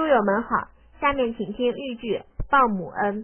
书友们好，下面请听豫剧《报母恩》。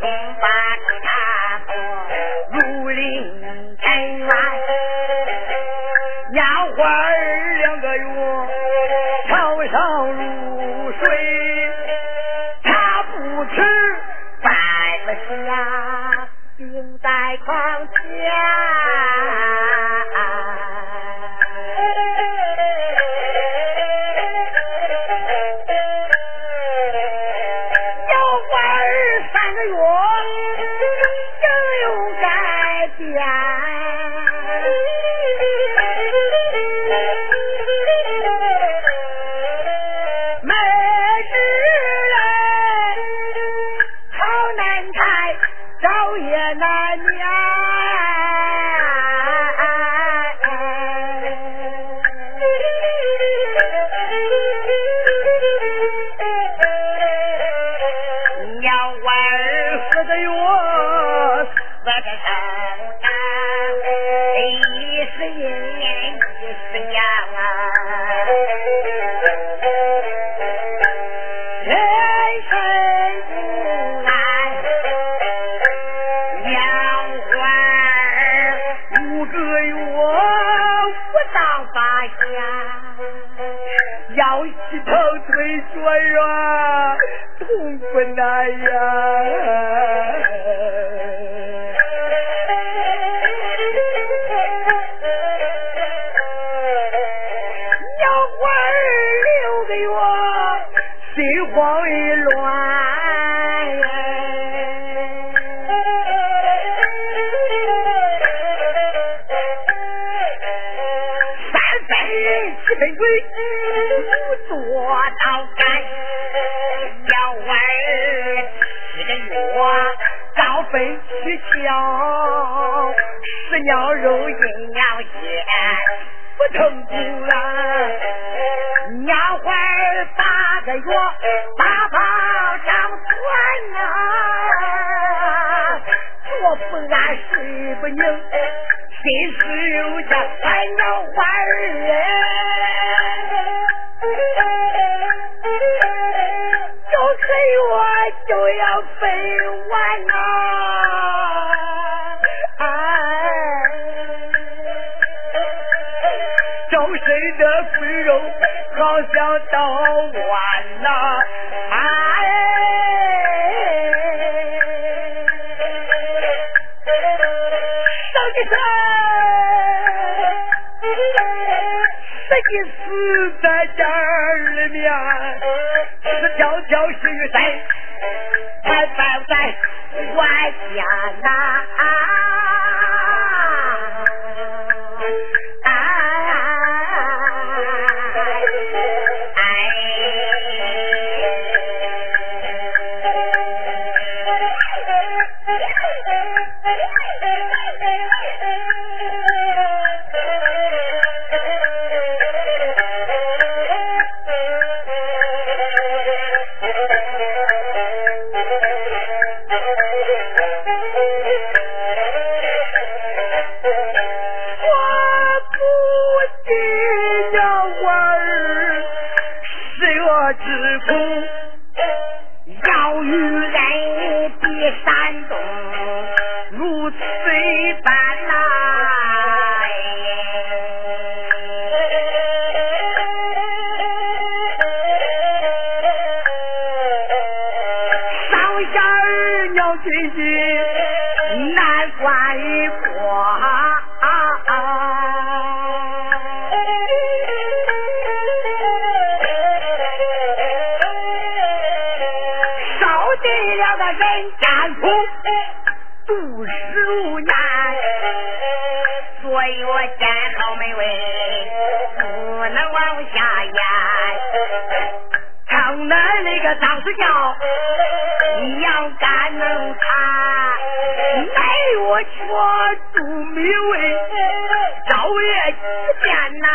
两官。不做早饭，鸟儿吃个药，早飞去瞧。吃鸟肉，饮鸟血，不疼不痒。鸟花儿八个月，八宝掌船呐。坐不安，睡不宁，心事又在烦恼花儿哎。月就要分完呐，哎，周身的肥肉好像刀剜呐，要你要干能看，没我全都没问，找也只见呐。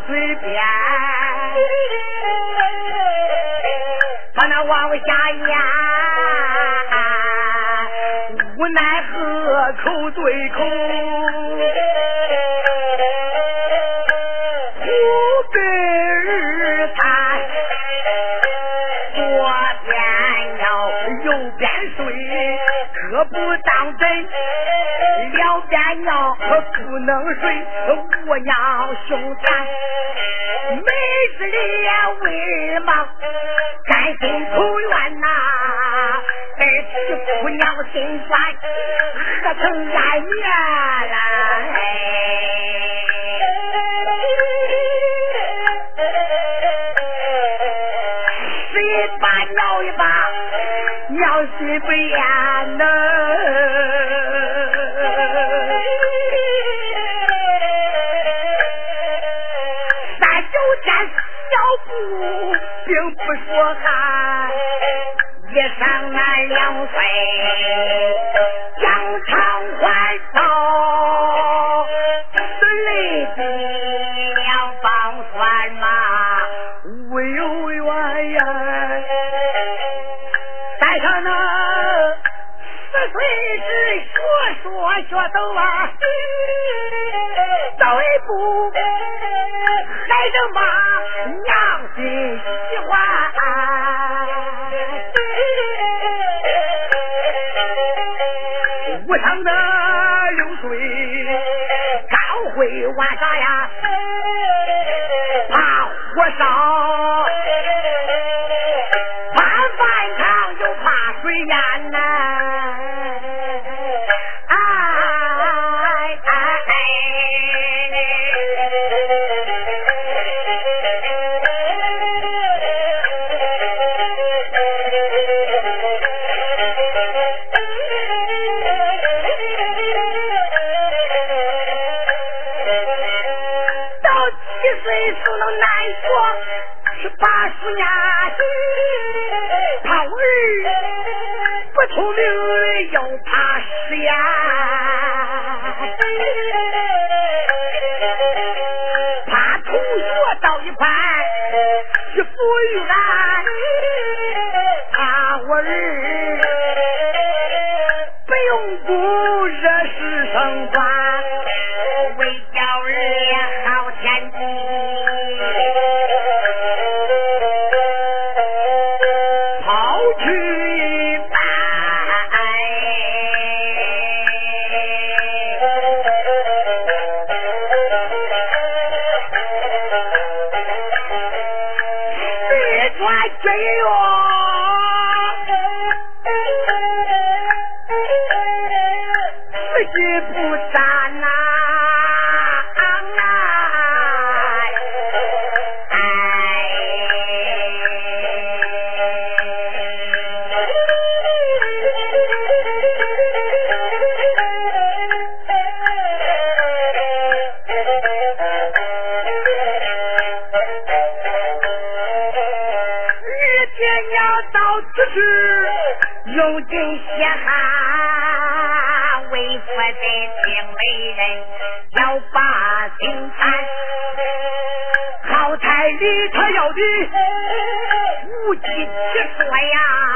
嘴边。把那往下咽无奈何口对金砖合成粘液。学走啊，走一步还是妈娘心喜欢。武昌的流水高会玩耍呀，怕火烧。怕饭堂又怕水淹呐。一块去富裕咱。他要的无计之说呀。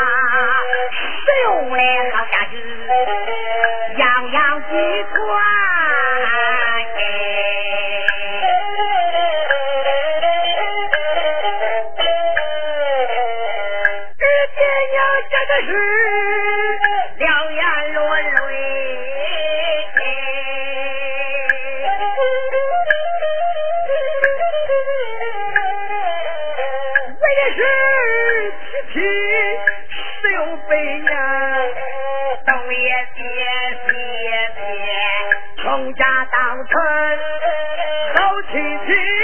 从家到村走亲戚。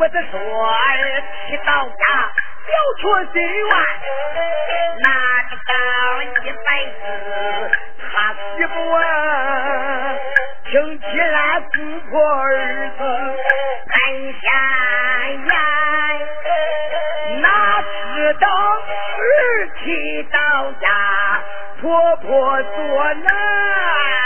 我的说儿去到家表出心愿哪知道一辈子他洗不完听起来婆婆儿子很显眼哪知道儿去到家婆婆作难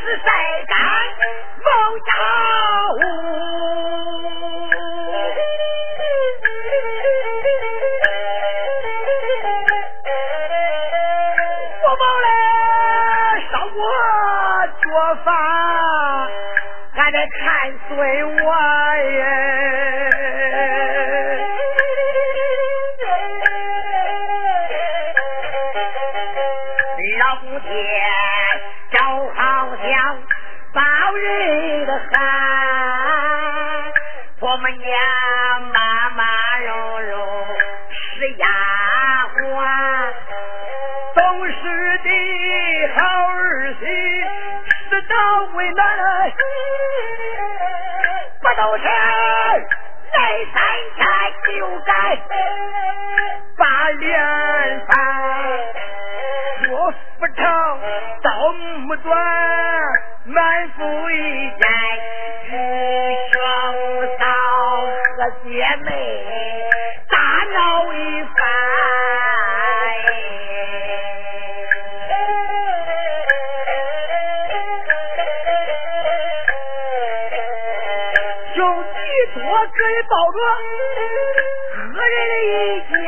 是谁敢谋杀我娘妈妈柔柔是丫鬟，懂事的好儿媳，知道为难，不都是来生天就该把脸翻，说不长，刀目短，满腹一见。妹大闹一番。我可以保着个人的意见，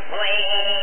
between.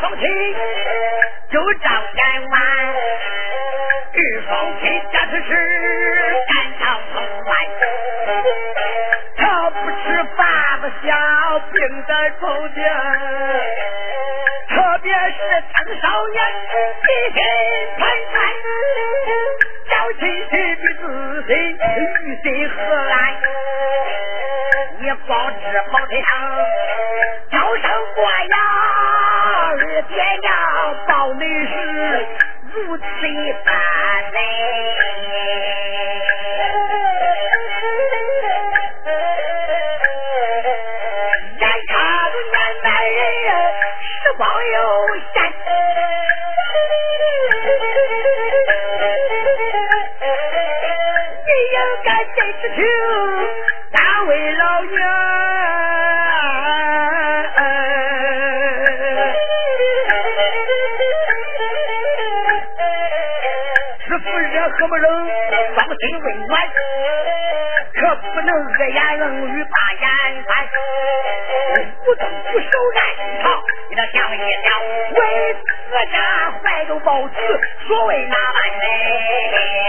双亲就张眼玩，二双亲这次是赶上城外，他不吃饭不下，病在床前，特别是青少年，一心贪财。亲戚的自信，于心何来？你光知跑腿上，叫声过呀，这爹娘到底是如此一般。都保持所谓那玩意。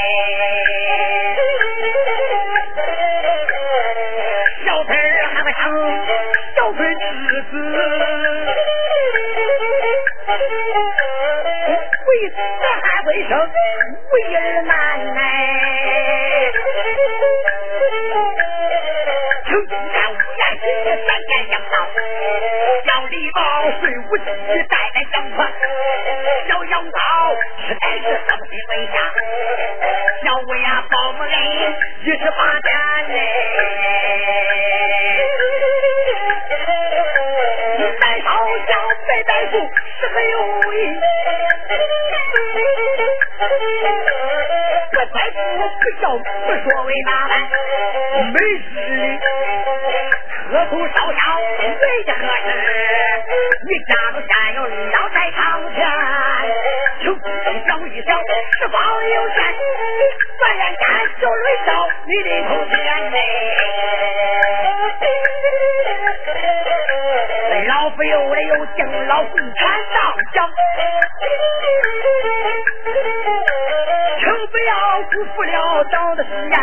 辜负了党的誓言，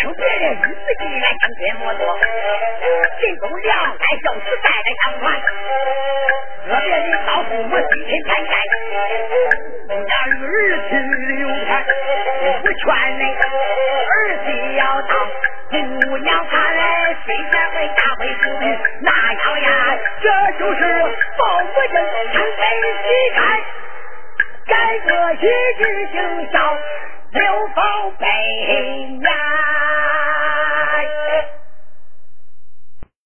请别人一字进来相见莫多，心中良爱孝子代代相传。个别的老父母心心偏见，家与儿媳有偏，我劝你儿媳要当姑娘，看来虽然会大会出的那样呀，这就是报国正，常被膝盖，改革体制行孝，刘宝贝呀。